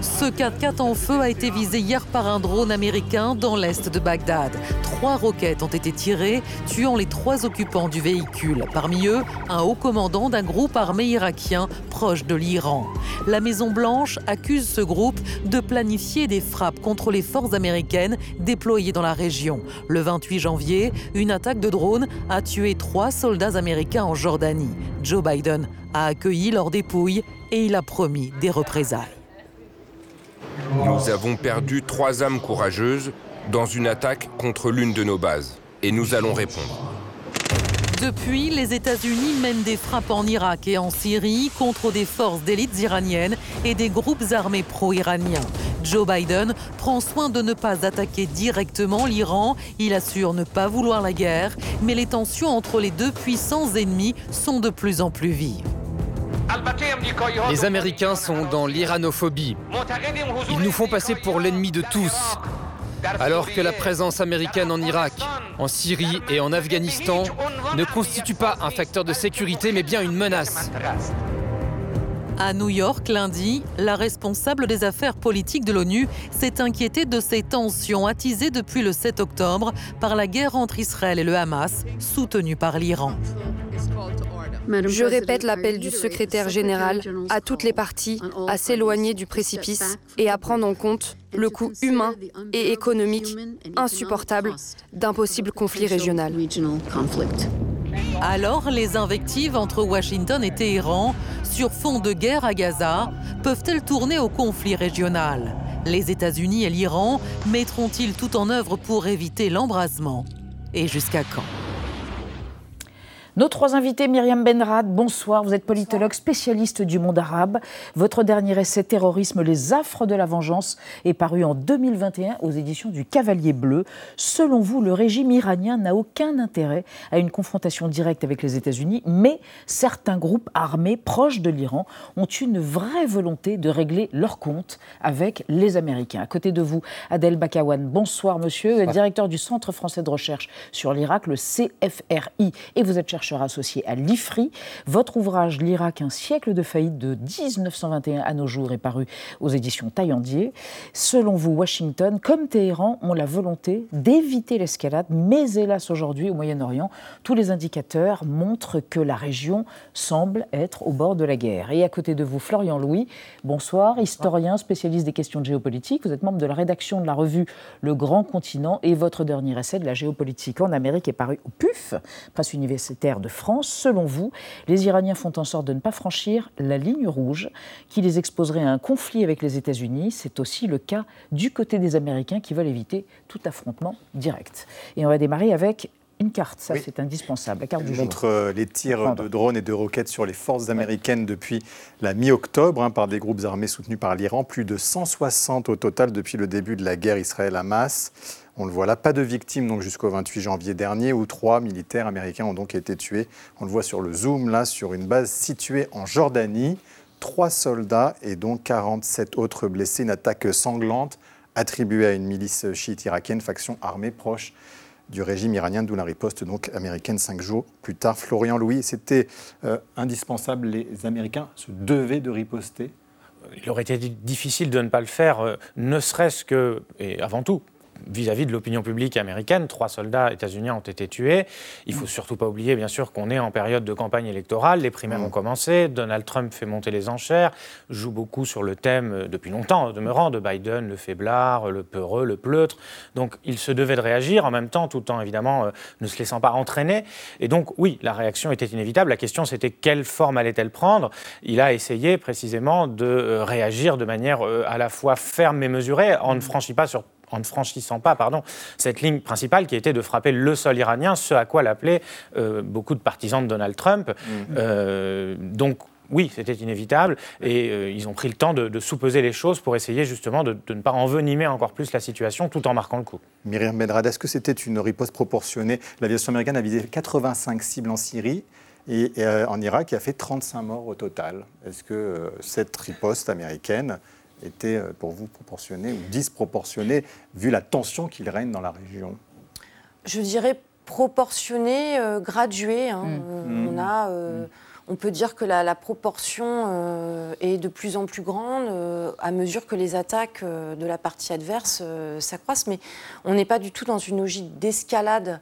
Ce 4x4 en feu a été visé hier par un drone américain dans l'est de Bagdad. Trois roquettes ont été tirées, tuant les trois occupants du véhicule. Parmi eux, un haut commandant d'un groupe armé irakien proche de l'Iran. La Maison-Blanche accuse ce groupe de planifier des frappes contre les forces américaines déployées dans la région. Le 28 janvier, une attaque de drone a tué trois soldats américains en Jordanie. Joe Biden a accueilli leurs dépouilles et il a promis des représailles. Nous avons perdu trois âmes courageuses dans une attaque contre l'une de nos bases. Et nous allons répondre. Depuis, les États-Unis mènent des frappes en Irak et en Syrie contre des forces d'élites iraniennes et des groupes armés pro-iraniens. Joe Biden prend soin de ne pas attaquer directement l'Iran. Il assure ne pas vouloir la guerre, mais les tensions entre les deux puissants ennemis sont de plus en plus vives. Les Américains sont dans l'iranophobie. Ils nous font passer pour l'ennemi de tous. Alors que la présence américaine en Irak, en Syrie et en Afghanistan ne constitue pas un facteur de sécurité mais bien une menace. À New York, lundi, la responsable des affaires politiques de l'ONU s'est inquiétée de ces tensions attisées depuis le 7 octobre par la guerre entre Israël et le Hamas, soutenue par l'Iran. Je répète l'appel du secrétaire général à toutes les parties à s'éloigner du précipice et à prendre en compte le coût humain et économique insupportable d'un possible conflit régional. Alors, les invectives entre Washington et Téhéran sur fond de guerre à Gaza peuvent-elles tourner au conflit régional? Les États-Unis et l'Iran mettront-ils tout en œuvre pour éviter l'embrasement? Et jusqu'à quand? Nos trois invités, Myriam Benrad, bonsoir. Vous êtes politologue spécialiste du monde arabe. Votre dernier essai Terrorisme, les affres de la vengeance est paru en 2021 aux éditions du Cavalier Bleu. Selon vous, le régime iranien n'a aucun intérêt à une confrontation directe avec les États-Unis, mais certains groupes armés proches de l'Iran ont une vraie volonté de régler leur compte avec les Américains. À côté de vous, Adel Bakawan, bonsoir monsieur, directeur du Centre français de recherche sur l'Irak, le CFRI, et vous êtes chercheur associé à l'IFRI. Votre ouvrage L'Irak, un siècle de faillite de 1921 à nos jours est paru aux éditions Taillandier. Selon vous, Washington, comme Téhéran, ont la volonté d'éviter l'escalade, mais hélas aujourd'hui au Moyen-Orient, tous les indicateurs montrent que la région semble être au bord de la guerre. Et à côté de vous, Florian Louis, bonsoir, historien, spécialiste des questions de géopolitique. Vous êtes membre de la rédaction de la revue Le Grand Continent et votre dernier essai de la géopolitique en Amérique est paru au PUF, presse universitaire de France. Selon vous, les Iraniens font en sorte de ne pas franchir la ligne rouge qui les exposerait à un conflit avec les États-Unis. C'est aussi le cas du côté des Américains qui veulent éviter tout affrontement direct. Et on va démarrer avec une carte, ça c'est indispensable, la carte du montre euh, les tirs de drones et de roquettes sur les forces américaines depuis la mi-octobre hein, par des groupes armés soutenus par l'Iran, plus de 160 au total depuis le début de la guerre Israël-Hamas. On le voit là, pas de victimes donc jusqu'au 28 janvier dernier où trois militaires américains ont donc été tués. On le voit sur le zoom là, sur une base située en Jordanie. Trois soldats et donc 47 autres blessés. Une attaque sanglante attribuée à une milice chiite irakienne, faction armée proche du régime iranien, d'où la riposte donc américaine cinq jours plus tard. Florian Louis, c'était euh, indispensable. Les Américains se devaient de riposter il aurait été difficile de ne pas le faire, euh, ne serait-ce que, et avant tout, vis-à-vis de l'opinion publique américaine. Trois soldats états-uniens ont été tués. Il ne faut surtout pas oublier, bien sûr, qu'on est en période de campagne électorale. Les primaires ont commencé. Donald Trump fait monter les enchères, joue beaucoup sur le thème, euh, depuis longtemps, demeurant, de Biden, le faiblard, le peureux, le pleutre. Donc, il se devait de réagir en même temps, tout en, évidemment, euh, ne se laissant pas entraîner. Et donc, oui, la réaction était inévitable. La question, c'était quelle forme allait-elle prendre? Il a essayé, précisément, de euh, réagir de manière à la fois ferme et mesurée. On ne franchit pas sur en ne franchissant pas pardon, cette ligne principale qui était de frapper le sol iranien, ce à quoi l'appelaient euh, beaucoup de partisans de Donald Trump. Mhm. Euh, donc oui, c'était inévitable et euh, ils ont pris le temps de, de sous-peser les choses pour essayer justement de, ne pas envenimer encore plus la situation tout en marquant le coup. Myriam Benrad, est-ce que c'était une riposte proportionnée? L'aviation américaine a visé 85 cibles en Syrie et, en Irak, il a fait 35 morts au total. Est-ce que cette riposte américaine était euh, pour vous proportionné ou disproportionné vu la tension qu'il règne dans la région? Je dirais proportionnée, graduée. Hein. Mm. On a mm on peut dire que la, proportion euh, est de plus en plus grande euh, à mesure que les attaques euh, de la partie adverse s'accroissent. Mais on n'est pas du tout dans une logique d'escalade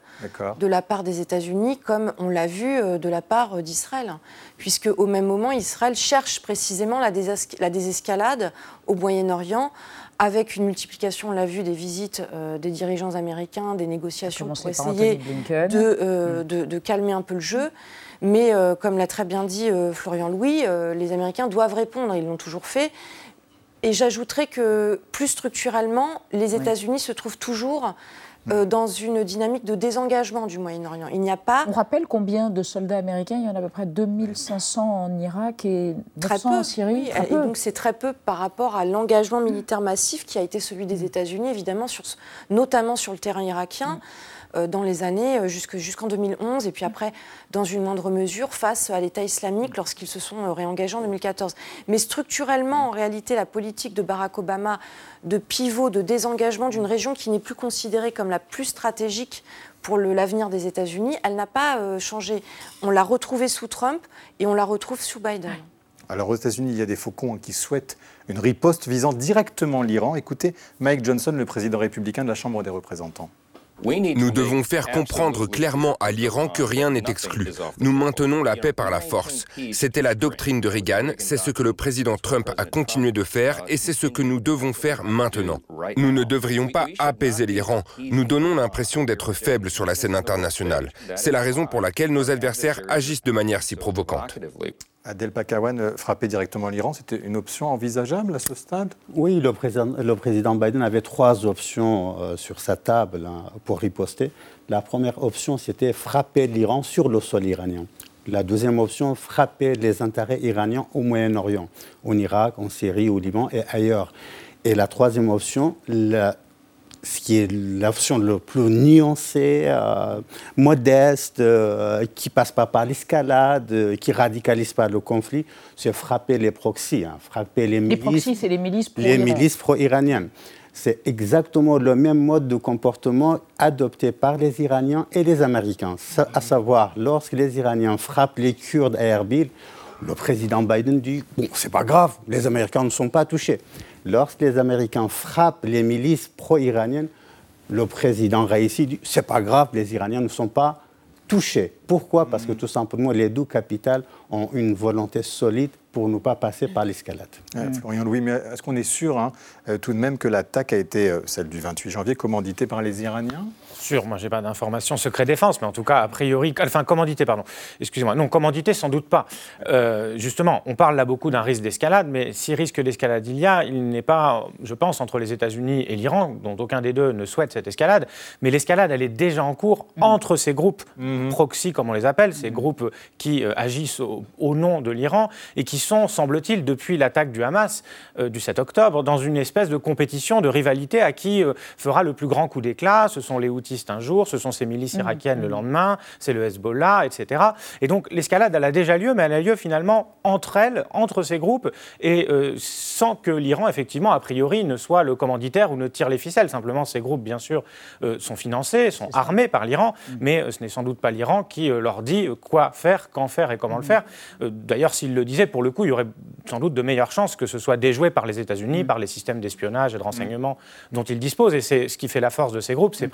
de la part des États-Unis, comme on l'a vu de la part d'Israël. Puisque au même moment, Israël cherche précisément la, désescalade au Moyen-Orient avec une multiplication, on l'a vu, des visites des dirigeants américains, des négociations pour essayer de, de, calmer un peu le jeu. Mais euh, comme l'a très bien dit euh, Florian Louis, euh, les Américains doivent répondre, ils l'ont toujours fait. Et j'ajouterais que plus structurellement, les États-Unis se trouvent toujours dans une dynamique de désengagement du Moyen-Orient. Il n'y a pas. On rappelle combien de soldats américains? Il y en a à peu près 2500 en Irak et 900 en Syrie. et donc c'est très peu par rapport à l'engagement militaire massif qui a été celui des États-Unis, évidemment, sur, notamment sur le terrain irakien. Mm. Euh, dans les années euh, jusqu'en 2011 et puis après, dans une moindre mesure, face à l'État islamique lorsqu'ils se sont euh, réengagés en 2014. Mais structurellement, en réalité, la politique de Barack Obama de pivot, de désengagement d'une région qui n'est plus considérée comme la plus stratégique pour l'avenir des États-Unis, elle n'a pas changé. On l'a retrouvée sous Trump et on la retrouve sous Biden. Alors aux États-Unis, il y a des faucons qui souhaitent une riposte visant directement l'Iran. Écoutez Mike Johnson, le président républicain de la Chambre des représentants. Nous devons faire comprendre clairement à l'Iran que rien n'est exclu. Nous maintenons la paix par la force. C'était la doctrine de Reagan, c'est ce que le président Trump a continué de faire et c'est ce que nous devons faire maintenant. Nous ne devrions pas apaiser l'Iran. Nous donnons l'impression d'être faibles sur la scène internationale. C'est la raison pour laquelle nos adversaires agissent de manière si provocante. Adel Pakawan, euh, frapper directement l'Iran, c'était une option envisageable à ce stade? Oui, le président, Biden avait trois options euh, sur sa table hein, pour riposter. La première option, c'était frapper l'Iran sur le sol iranien. La deuxième option, frapper les intérêts iraniens au Moyen-Orient, en Irak, en Syrie, au Liban et ailleurs. Et la troisième option, la, ce qui est l'option le plus nuancée, euh, modeste, euh, qui passe pas par l'escalade, euh, qui radicalise pas le conflit, c'est frapper les proxys, hein, frapper les milices. Les proxys, c'est les milices pro Les milices pro-iraniennes. C'est exactement le même mode de comportement adopté par les Iraniens et les Américains. À savoir, lorsque les Iraniens frappent les Kurdes à Erbil, le président Biden dit Bon, c'est pas grave, les Américains ne sont pas touchés. Lorsque les Américains frappent les milices pro-iraniennes, le président Raisi dit c'est pas grave, les Iraniens ne sont pas touchés. Pourquoi? Parce que mm. tout simplement, les deux capitales ont une volonté solide pour ne pas passer par l'escalade. Florian Louis, mais est-ce qu'on est sûr hein, euh, tout de même que l'attaque a été, euh, celle du 28 janvier, commanditée par les Iraniens? Sûr, moi j'ai pas d'informations secret défense, mais en tout cas, a priori, enfin commandité, pardon, excusez-moi, non, commandité sans doute pas. Euh, justement, on parle là beaucoup d'un risque d'escalade, mais si risque d'escalade il y a, il n'est pas, je pense, entre les États-Unis et l'Iran, dont aucun des deux ne souhaite cette escalade, mais l'escalade, elle est déjà en cours mmh. entre ces groupes mmh. proxy, comme on les appelle, ces mmh. groupes qui agissent au, au nom de l'Iran et qui sont, semble-t-il, depuis l'attaque du Hamas euh, du 7 octobre, dans une espèce de compétition, de rivalité à qui euh, fera le plus grand coup d'éclat. Ce sont les Un jour, ce sont ces milices mmh. irakiennes le mmh. lendemain, c'est le Hezbollah, etc. Et donc l'escalade, elle a déjà lieu, mais elle a lieu finalement entre elles, entre ces groupes, et euh, sans que l'Iran, effectivement, a priori, ne soit le commanditaire ou ne tire les ficelles. Simplement, ces groupes, bien sûr, sont financés, sont armés par l'Iran, mmh. mais ce n'est sans doute pas l'Iran qui leur dit quoi faire, quand faire et comment le faire. D'ailleurs, s'il le disait, pour le coup, il y aurait sans doute de meilleures chances que ce soit déjoué par les États-Unis, par les systèmes d'espionnage et de renseignement dont ils disposent. Et c'est ce qui fait la force de ces groupes, c'est mm.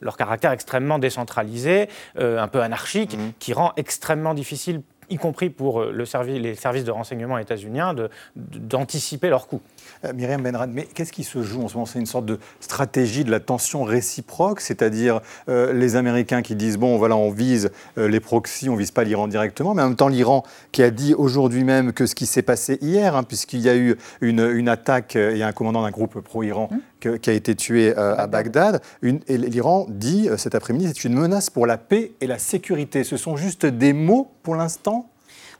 Leur caractère extrêmement décentralisé, euh, un peu anarchique, qui rend extrêmement difficile y compris pour euh, le les services de renseignement états-uniens, d'anticiper leurs coûts. Euh, Myriam Benrad, mais qu'est-ce qui se joue en ce moment? C'est une sorte de stratégie de la tension réciproque, c'est-à-dire euh, les Américains qui disent bon, voilà, on vise les proxys, on vise pas l'Iran directement, mais en même temps l'Iran qui a dit aujourd'hui même que ce qui s'est passé hier, hein, puisqu'il y a eu une, attaque, il y a un commandant d'un groupe pro-Iran mmh. qui a été tué à Bagdad, et l'Iran dit cet après-midi c'est une menace pour la paix et la sécurité. Ce sont juste des mots pour l'instant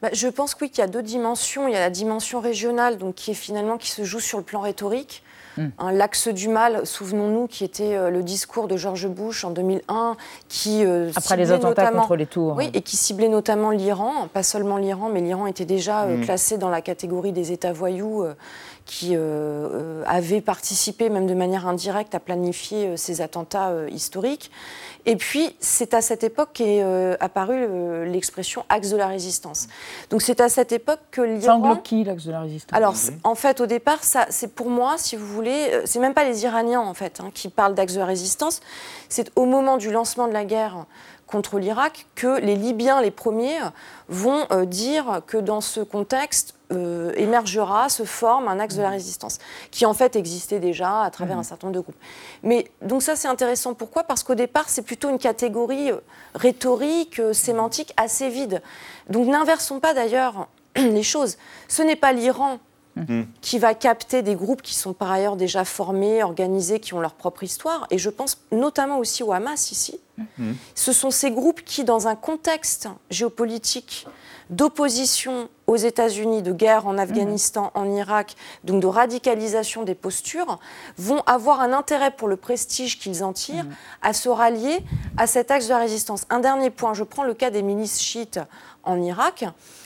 bah, je pense oui qu'il y a deux dimensions. Il y a la dimension régionale, donc qui est finalement qui se joue sur le plan rhétorique. Hmm. Hein, l'axe du mal, souvenons-nous, qui était euh, le discours de George Bush en 2001, qui après les attentats contre les tours, oui, et qui ciblait notamment l'Iran, pas seulement l'Iran, mais l'Iran était déjà hmm. classé dans la catégorie des États voyous qui avaient participé, même de manière indirecte, à planifier ces attentats historiques. Et puis, c'est à cette époque qu'est euh, apparue euh, l'expression axe de la résistance. Donc, c'est à cette époque que l'Iran. Ça englobe qui, l'axe de la résistance? Alors, en fait, au départ, c'est pour moi, si vous voulez, euh, c'est même pas les Iraniens, en fait, hein, qui parlent d'axe de la résistance. C'est au moment du lancement de la guerre contre l'Irak que les Libyens, les premiers, vont dire que dans ce contexte, euh, émergera, se forme un axe de la mmh. résistance, qui en fait existait déjà à travers mmh. un certain nombre de groupes. Mais donc ça c'est intéressant. Pourquoi? Parce qu'au départ c'est plutôt une catégorie euh, rhétorique, euh, sémantique assez vide. Donc n'inversons pas d'ailleurs les choses. Ce n'est pas l'Iran mmh. qui va capter des groupes qui sont par ailleurs déjà formés, organisés, qui ont leur propre histoire. Et je pense notamment aussi au Hamas ici. Ce sont ces groupes qui, dans un contexte géopolitique d'opposition aux États-Unis, de guerre en Afghanistan, en Irak, donc de radicalisation des postures, vont avoir un intérêt pour le prestige qu'ils en tirent à se rallier à cet axe de la résistance. Un dernier point, je prends le cas des milices chiites en Irak.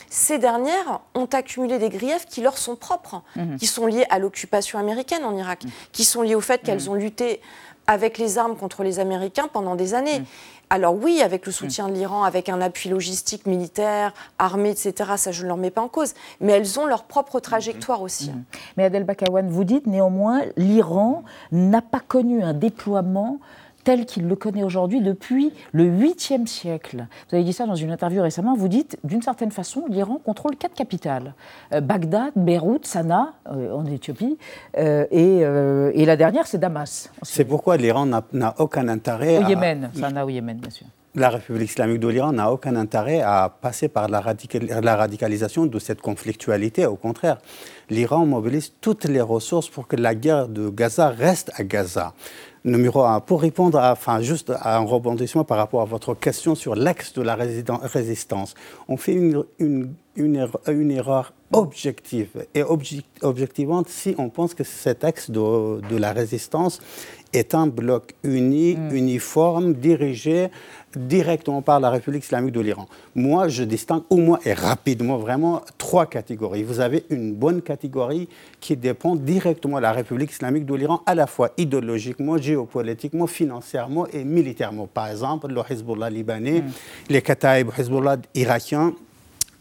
Ces dernières ont accumulé des griefs qui leur sont propres, mhm. qui sont liés à l'occupation américaine en Irak, mhm. qui sont liés au fait qu'elles mhm. ont lutté avec les armes contre les Américains pendant des années. Alors oui, avec le soutien de l'Iran, avec un appui logistique, militaire, armé, etc., ça je ne leur mets pas en cause. Mais elles ont leur propre trajectoire aussi. Mais Adel Bakawan, vous dites néanmoins, l'Iran n'a pas connu un déploiement tel qu'il le connaît aujourd'hui depuis le 8e siècle. Vous avez dit ça dans une interview récemment. Vous dites, d'une certaine façon, l'Iran contrôle quatre capitales euh, Bagdad, Beyrouth, Sanaa, euh, en Éthiopie, euh, et, la dernière, c'est Damas. C'est pourquoi l'Iran n'a aucun intérêt. Au Yémen, Sanaa au Yémen, bien sûr la République islamique de l'Iran n'a aucun intérêt à passer par la, radicalisation de cette conflictualité. Au contraire, l'Iran mobilise toutes les ressources pour que la guerre de Gaza reste à Gaza. Numéro un, pour répondre à, un rebondissement par rapport à votre question sur l'axe de la résistance, on fait une, une, erreur, objective et objectivante si on pense que cet axe de, de la résistance est un bloc uni, mm. uniforme, dirigé directement par la République islamique de l'Iran. Moi, je distingue au moins et rapidement vraiment trois catégories. Vous avez une bonne catégorie qui dépend directement de la République islamique de l'Iran, à la fois idéologiquement, géopolitiquement, financièrement et militairement. Par exemple, le Hezbollah libanais, mm. les Kataib Hezbollah irakiens,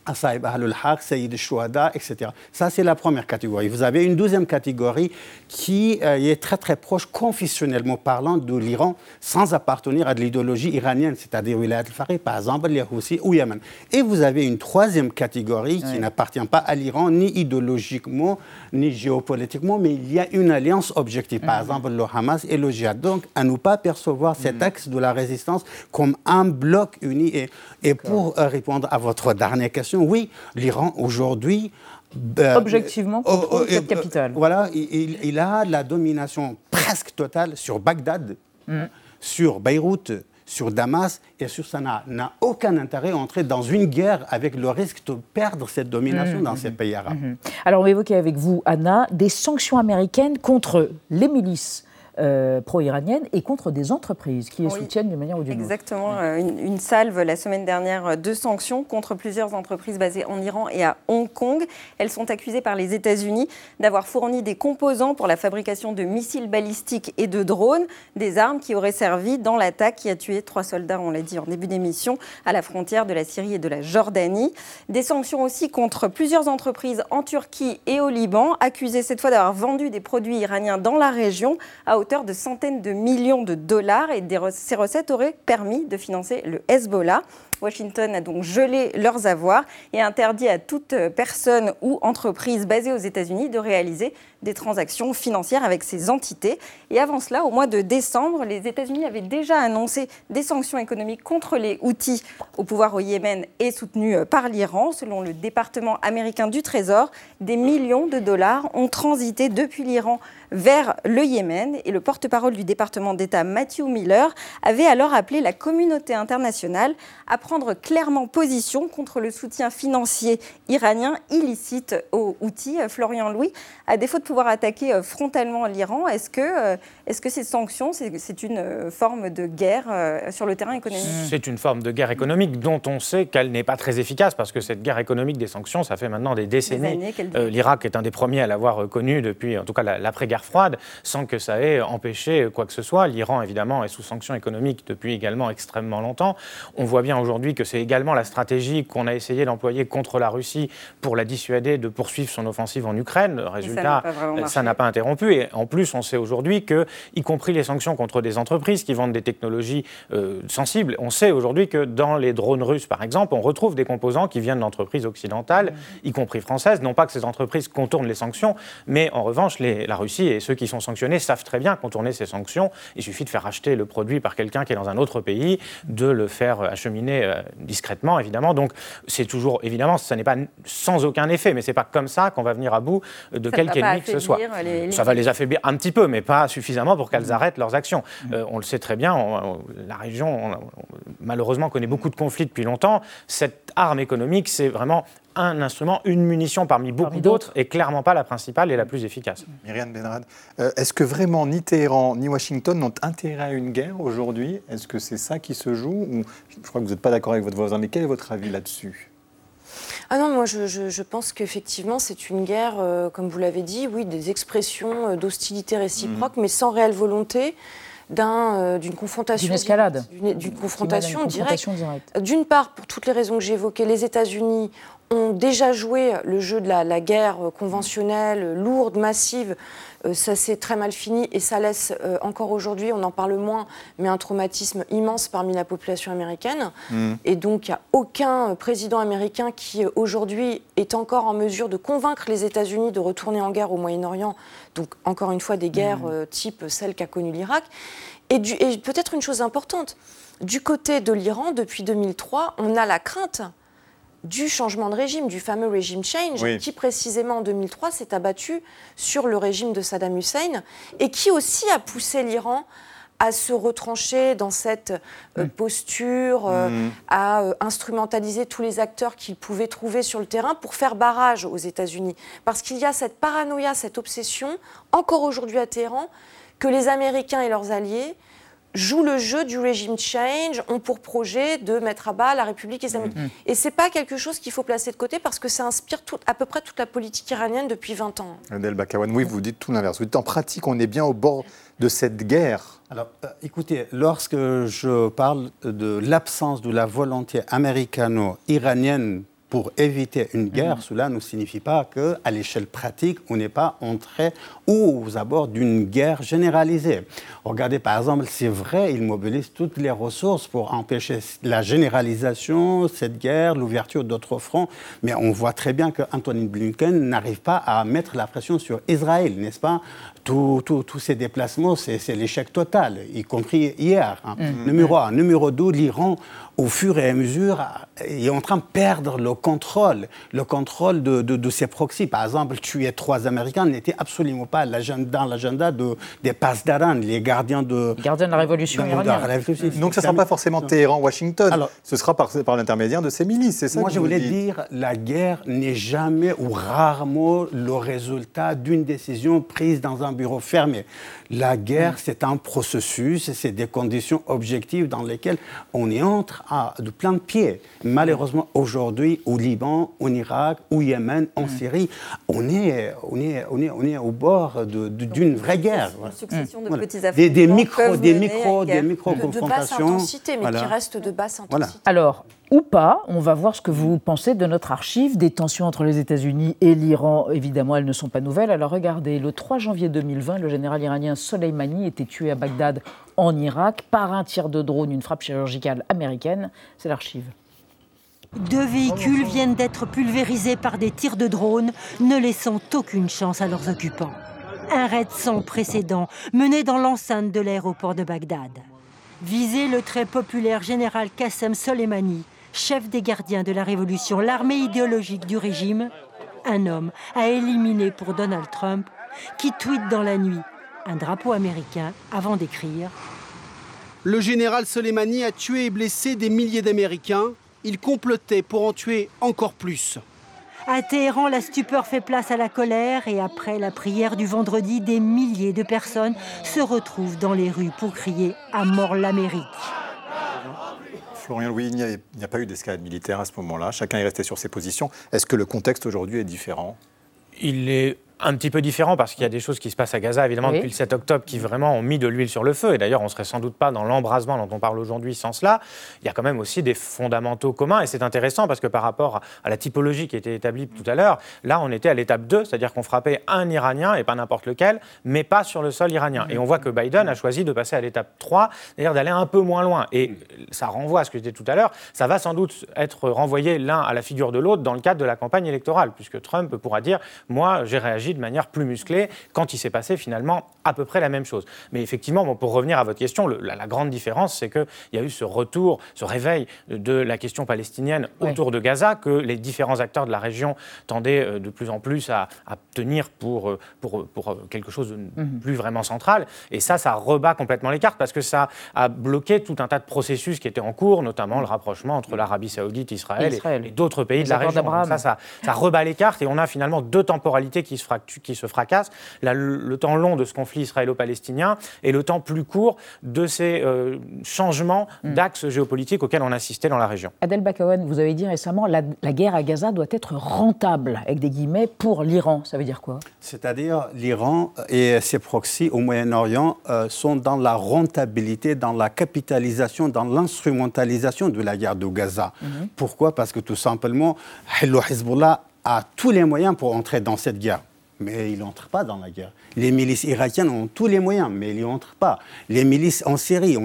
Asaïb Ahlul Haq, Sayyid Shuhada, etc. Ça, c'est la première catégorie. Vous avez une deuxième catégorie qui euh, est très très proche, confessionnellement parlant, de l'Iran, sans appartenir à de l'idéologie iranienne, c'est-à-dire Wilayat al-Faqih, par exemple, les Houthis ou Yémen. Et vous avez une troisième catégorie qui n'appartient pas à l'Iran, ni idéologiquement, ni géopolitiquement, mais il y a une alliance objective, par mm-hmm. exemple le Hamas et le Jihad. Donc, à ne pas percevoir cet mm-hmm. axe de la résistance comme un bloc uni. Et, et pour euh, répondre à votre dernière question, oui, l'Iran aujourd'hui euh, Objectivement, euh, contrôle cette capitale. voilà, il, a la domination presque totale sur Bagdad, mm. sur Beyrouth, sur Damas et sur Sanaa. N'a aucun intérêt à entrer dans une guerre avec le risque de perdre cette domination mm, dans mm, ces pays arabes. Alors, on va évoquer avec vous, Anna, des sanctions américaines contre les milices euh, pro-iranienne et contre des entreprises qui les soutiennent d'une manière ou d'une autre. Exactement. Euh, une, salve la semaine dernière de sanctions contre plusieurs entreprises basées en Iran et à Hong Kong. Elles sont accusées par les États-Unis d'avoir fourni des composants pour la fabrication de missiles balistiques et de drones, des armes qui auraient servi dans l'attaque qui a tué trois soldats, on l'a dit en début d'émission, à la frontière de la Syrie et de la Jordanie. Des sanctions aussi contre plusieurs entreprises en Turquie et au Liban, accusées cette fois d'avoir vendu des produits iraniens dans la région à de centaines de millions de dollars et ces recettes auraient permis de financer le Hezbollah. Washington a donc gelé leurs avoirs et interdit à toute personne ou entreprise basée aux États-Unis de réaliser des transactions financières avec ces entités. Et avant cela, au mois de décembre, les États-Unis avaient déjà annoncé des sanctions économiques contre les outils au pouvoir au Yémen et soutenus par l'Iran. Selon le département américain du Trésor, des millions de dollars ont transité depuis l'Iran vers le Yémen. Et le porte-parole du département d'État, Matthew Miller, avait alors appelé la communauté internationale à prendre clairement position contre le soutien financier iranien illicite aux outils. Florian Louis, à défaut de pouvoir attaquer frontalement l'Iran, est-ce que, est-ce que ces sanctions, c'est une forme de guerre sur le terrain économique? C'est une forme de guerre économique dont on sait qu'elle n'est pas très efficace parce que cette guerre économique des sanctions, ça fait maintenant des décennies. Euh, L'Irak est un des premiers à l'avoir connu depuis, en tout cas, l'après-guerre froide, sans que ça ait empêché quoi que ce soit. L'Iran, évidemment, est sous sanctions économiques depuis également extrêmement longtemps. On voit bien aujourd'hui que c'est également la stratégie qu'on a essayé d'employer contre la Russie pour la dissuader de poursuivre son offensive en Ukraine. Résultat, ça n'a pas, pas, interrompu. Et en plus, on sait aujourd'hui que, y compris les sanctions contre des entreprises qui vendent des technologies euh, sensibles, on sait aujourd'hui que dans les drones russes, par exemple, on retrouve des composants qui viennent d'entreprises occidentales, y compris françaises. Non pas que ces entreprises contournent les sanctions, mais en revanche, la Russie et ceux qui sont sanctionnés savent très bien contourner ces sanctions. Il suffit de faire acheter le produit par quelqu'un qui est dans un autre pays, de le faire acheminer euh, discrètement, évidemment. Donc, c'est toujours, évidemment, ça n'est pas sans aucun effet, mais c'est pas comme ça qu'on va venir à bout de quelque ennemi que ce soit. Ça va les affaiblir un petit peu, mais pas suffisamment pour qu'elles arrêtent leurs actions. Euh, on le sait très bien, la région, malheureusement, connaît beaucoup de conflits depuis longtemps. Cette arme économique, c'est vraiment un instrument, une munition parmi beaucoup d'autres, et clairement pas la principale et la plus efficace. Myriam Benrad, euh, est-ce que vraiment ni Téhéran ni Washington n'ont intérêt à une guerre aujourd'hui? Est-ce que c'est ça qui se joue? Ou, Je crois que vous n'êtes pas d'accord avec votre voisin, mais quel est votre avis là-dessus? Ah non, moi je, je, pense qu'effectivement c'est une guerre, euh, comme vous l'avez dit, oui, des expressions euh, d'hostilité réciproque, mmh. mais sans réelle volonté euh, d'une confrontation. D'une escalade. D'une confrontation, directe. D'une part, pour toutes les raisons que j'ai évoquées, les États-Unis ont déjà joué le jeu de la, guerre conventionnelle, lourde, massive. Euh, ça s'est très mal fini et ça laisse euh, encore aujourd'hui, on en parle moins, mais un traumatisme immense parmi la population américaine. Mm. Et donc, il n'y a aucun président américain qui aujourd'hui est encore en mesure de convaincre les États-Unis de retourner en guerre au Moyen-Orient. Donc, encore une fois, des guerres mm. type celle qu'a connue l'Irak. et peut-être une chose importante, du côté de l'Iran, depuis 2003, on a la crainte du changement de régime, du fameux régime change, qui précisément en 2003 s'est abattu sur le régime de Saddam Hussein et qui aussi a poussé l'Iran à se retrancher dans cette euh, mm. posture, euh, mm. à euh, instrumentaliser tous les acteurs qu'il pouvait trouver sur le terrain pour faire barrage aux États-Unis. Parce qu'il y a cette paranoïa, cette obsession, encore aujourd'hui à Téhéran, que les Américains et leurs alliés jouent le jeu du régime change, ont pour projet de mettre à bas la République islamique. Mm-hmm. Et ce n'est pas quelque chose qu'il faut placer de côté parce que ça inspire tout, à peu près toute la politique iranienne depuis 20 ans. Adel Bakawan, oui, vous dites tout l'inverse. Vous dites en pratique, on est bien au bord de cette guerre. Alors, euh, écoutez, lorsque je parle de l'absence de la volonté américano-iranienne pour éviter une guerre, mhm. cela ne signifie pas qu'à l'échelle pratique, on n'est pas entré aux abords d'une guerre généralisée. Regardez par exemple, c'est vrai, ils mobilisent toutes les ressources pour empêcher la généralisation, cette guerre, l'ouverture d'autres fronts, mais on voit très bien que Anthony Blinken n'arrive pas à mettre la pression sur Israël, n'est-ce pas? Tous ces déplacements, c'est l'échec total, y compris hier. Hein. Mhm. Numéro un. Numéro deux, l'Iran au fur et à mesure, est en train de perdre le contrôle, le contrôle de, de, ses proxys. Par exemple, tuer trois Américains n'était absolument pas dans l'agenda de, des Pasdaran, les gardiens de, gardiens de la révolution iranienne. Donc ce ne sera pas forcément Téhéran-Washington, ce sera par, par l'intermédiaire de ces milices, c'est ça Moi, je voulais dire, la guerre n'est jamais ou rarement le résultat d'une décision prise dans un bureau fermé. La guerre, mm. c'est un processus, c'est des conditions objectives dans lesquelles on y entre à de plein de pieds. Malheureusement, aujourd'hui, au Liban, au Irak, au Yémen, en mm. Syrie, on est, on, est, on, est, on est au bord d'une vraie guerre. Une succession de petits des, des micros, des micros, des micro confrontations. De, basse intensité, mais qui restent de basse intensité. Alors, ou pas. On va voir ce que vous pensez de notre archive. Des tensions entre les États-Unis et l'Iran, évidemment, elles ne sont pas nouvelles. Alors regardez, le 3 janvier 2020, le général iranien Soleimani était tué à Bagdad, en Irak, par un tir de drone, une frappe chirurgicale américaine. C'est l'archive. Deux véhicules viennent d'être pulvérisés par des tirs de drone, ne laissant aucune chance à leurs occupants. Un raid sans précédent mené dans l'enceinte de l'aéroport de Bagdad. Visé le très populaire général Qassem Soleimani, chef des gardiens de la Révolution, l'armée idéologique du régime, un homme à éliminer pour Donald Trump, qui tweet dans la nuit un drapeau américain avant d'écrire Le général Soleimani a tué et blessé des milliers d'Américains. Il complotait pour en tuer encore plus. À Téhéran, la stupeur fait place à la colère et après la prière du vendredi, des milliers de personnes se retrouvent dans les rues pour crier à mort l'Amérique. Florian Louis, il n'y a, pas eu d'escalade militaire à ce moment-là. Chacun est resté sur ses positions. Est-ce que le contexte aujourd'hui est différent? Il est un petit peu différent parce qu'il y a des choses qui se passent à Gaza, évidemment, depuis le 7 octobre, qui vraiment ont mis de l'huile sur le feu. Et d'ailleurs, on ne serait sans doute pas dans l'embrasement dont on parle aujourd'hui sans cela. Il y a quand même aussi des fondamentaux communs. Et c'est intéressant parce que par rapport à la typologie qui était établie tout à l'heure, là, on était à l'étape 2, c'est-à-dire qu'on frappait un Iranien, et pas n'importe lequel, mais pas sur le sol iranien. Et on voit que Biden a choisi de passer à l'étape 3, c'est-à-dire d'aller un peu moins loin. Et ça renvoie à ce que je disais tout à l'heure, ça va sans doute être renvoyé l'un à la figure de l'autre dans le cadre de la campagne électorale, puisque Trump pourra dire, moi, j'ai réagi de manière plus musclée quand il s'est passé finalement à peu près la même chose. Mais effectivement, bon, pour revenir à votre question, la, grande différence, c'est qu'il y a eu ce retour, ce réveil de la question palestinienne autour de Gaza que les différents acteurs de la région tendaient euh, de plus en plus à, tenir pour, euh, pour, pour, euh, quelque chose de mhm. plus vraiment central. Et ça, ça rebat complètement les cartes parce que ça a bloqué tout un tas de processus qui étaient en cours, notamment le rapprochement entre l'Arabie saoudite, Israël, et, d'autres pays de la région. ça, ça, ça, rebat les cartes et on a finalement deux temporalités qui se, qui se fracassent le temps long de ce conflit israélo-palestinien et le temps plus court de ces euh, changements hmm. d'axes géopolitiques auxquels on assistait dans la région. Adel Bakawan, vous avez dit récemment la, la guerre à Gaza doit être rentable, avec des guillemets, pour l'Iran. Ça veut dire quoi? C'est-à-dire l'Iran et ses proxys au Moyen-Orient euh, sont dans la rentabilité, dans la capitalisation, dans l'instrumentalisation de la guerre de Gaza. Mhm. Pourquoi? Parce que tout simplement, Hezbollah a tous les moyens pour entrer dans cette guerre mais il n'entre pas dans la guerre. Les milices irakiennes ont tous les moyens, mais ils n'y entrent pas. Les milices en Syrie,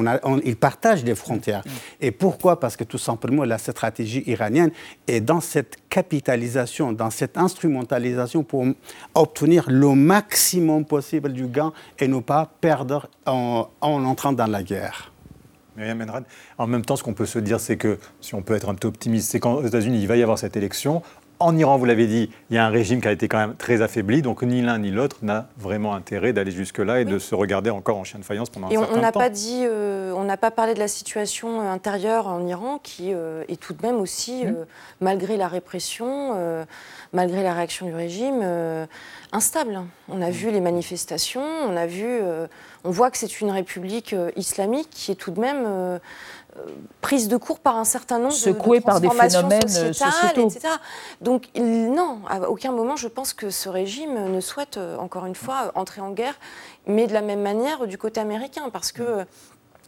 ils partagent des frontières. Et pourquoi? Parce que tout simplement, la stratégie iranienne est dans cette capitalisation, dans cette instrumentalisation pour obtenir le maximum possible du gain et ne pas perdre en, en entrant dans la guerre. Myriam en même temps, ce qu'on peut se dire, c'est que, si on peut être un peu optimiste, c'est qu'aux États-Unis, il va y avoir cette élection. En Iran, vous l'avez dit, il y a un régime qui a été quand même très affaibli, donc ni l'un ni l'autre n'a vraiment intérêt d'aller jusque-là et de se regarder encore en chien de faïence pendant un certain on, on n'a Pas dit, euh, on n'a pas parlé de la situation euh, intérieure en Iran, qui euh, est tout de même aussi, mmh. malgré la répression, malgré la réaction du régime, instable. On a mmh. vu les manifestations, on a vu, on voit que c'est une république islamique qui est tout de même prise de cours par un certain nombre Secouée de, par des phénomènes euh, sociétaux. etc. Donc non, à aucun moment je pense que ce régime ne souhaite, euh, encore une fois, entrer en guerre, mais de la même manière du côté américain, parce que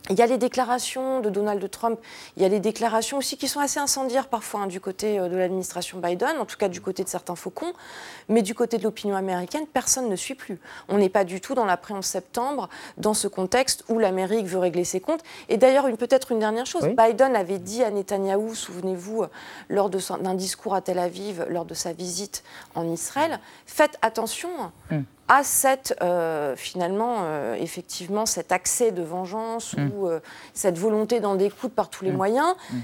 il y a les déclarations de Donald Trump, il y a les déclarations aussi qui sont assez incendiaires parfois hein, du côté euh, de l'administration Biden, en tout cas du côté de certains faucons, mais du côté de l'opinion américaine, personne ne suit plus. On n'est pas du tout dans l'après-11 septembre, dans ce contexte où l'Amérique veut régler ses comptes. Et d'ailleurs, peut-être une dernière chose, Biden avait dit à Netanyahou, souvenez-vous, lors d'un discours à Tel Aviv, lors de sa visite en Israël, faites attention. Hum à cette, euh, finalement, euh, effectivement, cet accès de vengeance mm. ou euh, cette volonté d'en découdre par tous les mm. moyens. Mm.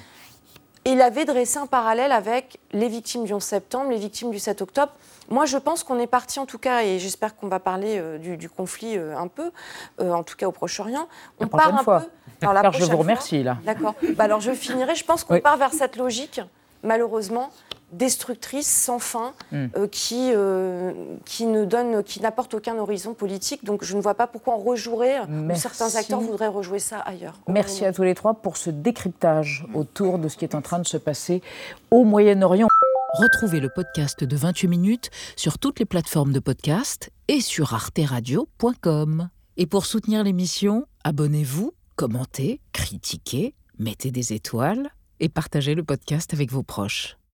Il avait dressé un parallèle avec les victimes du 11 septembre, les victimes du 7 octobre. Moi, je pense qu'on est parti, en tout cas, et j'espère qu'on va parler du, conflit un peu, en tout cas au Proche-Orient. On part un peu. Alors, je vous remercie, là. D'accord. Bah, alors, je finirai. Je pense qu'on part vers cette logique, malheureusement, destructrice sans fin hmm. euh, qui, euh, qui ne donne, qui n'apporte aucun horizon politique. Donc je ne vois pas pourquoi on rejouerait ou certains acteurs voudraient rejouer ça ailleurs. Merci à tous les trois pour ce décryptage autour de ce qui est en train de se passer au Moyen-Orient. Retrouvez le podcast de 28 minutes sur toutes les plateformes de podcast et sur arteradio.com. Et pour soutenir l'émission, abonnez-vous, commentez, critiquez, mettez des étoiles et partagez le podcast avec vos proches.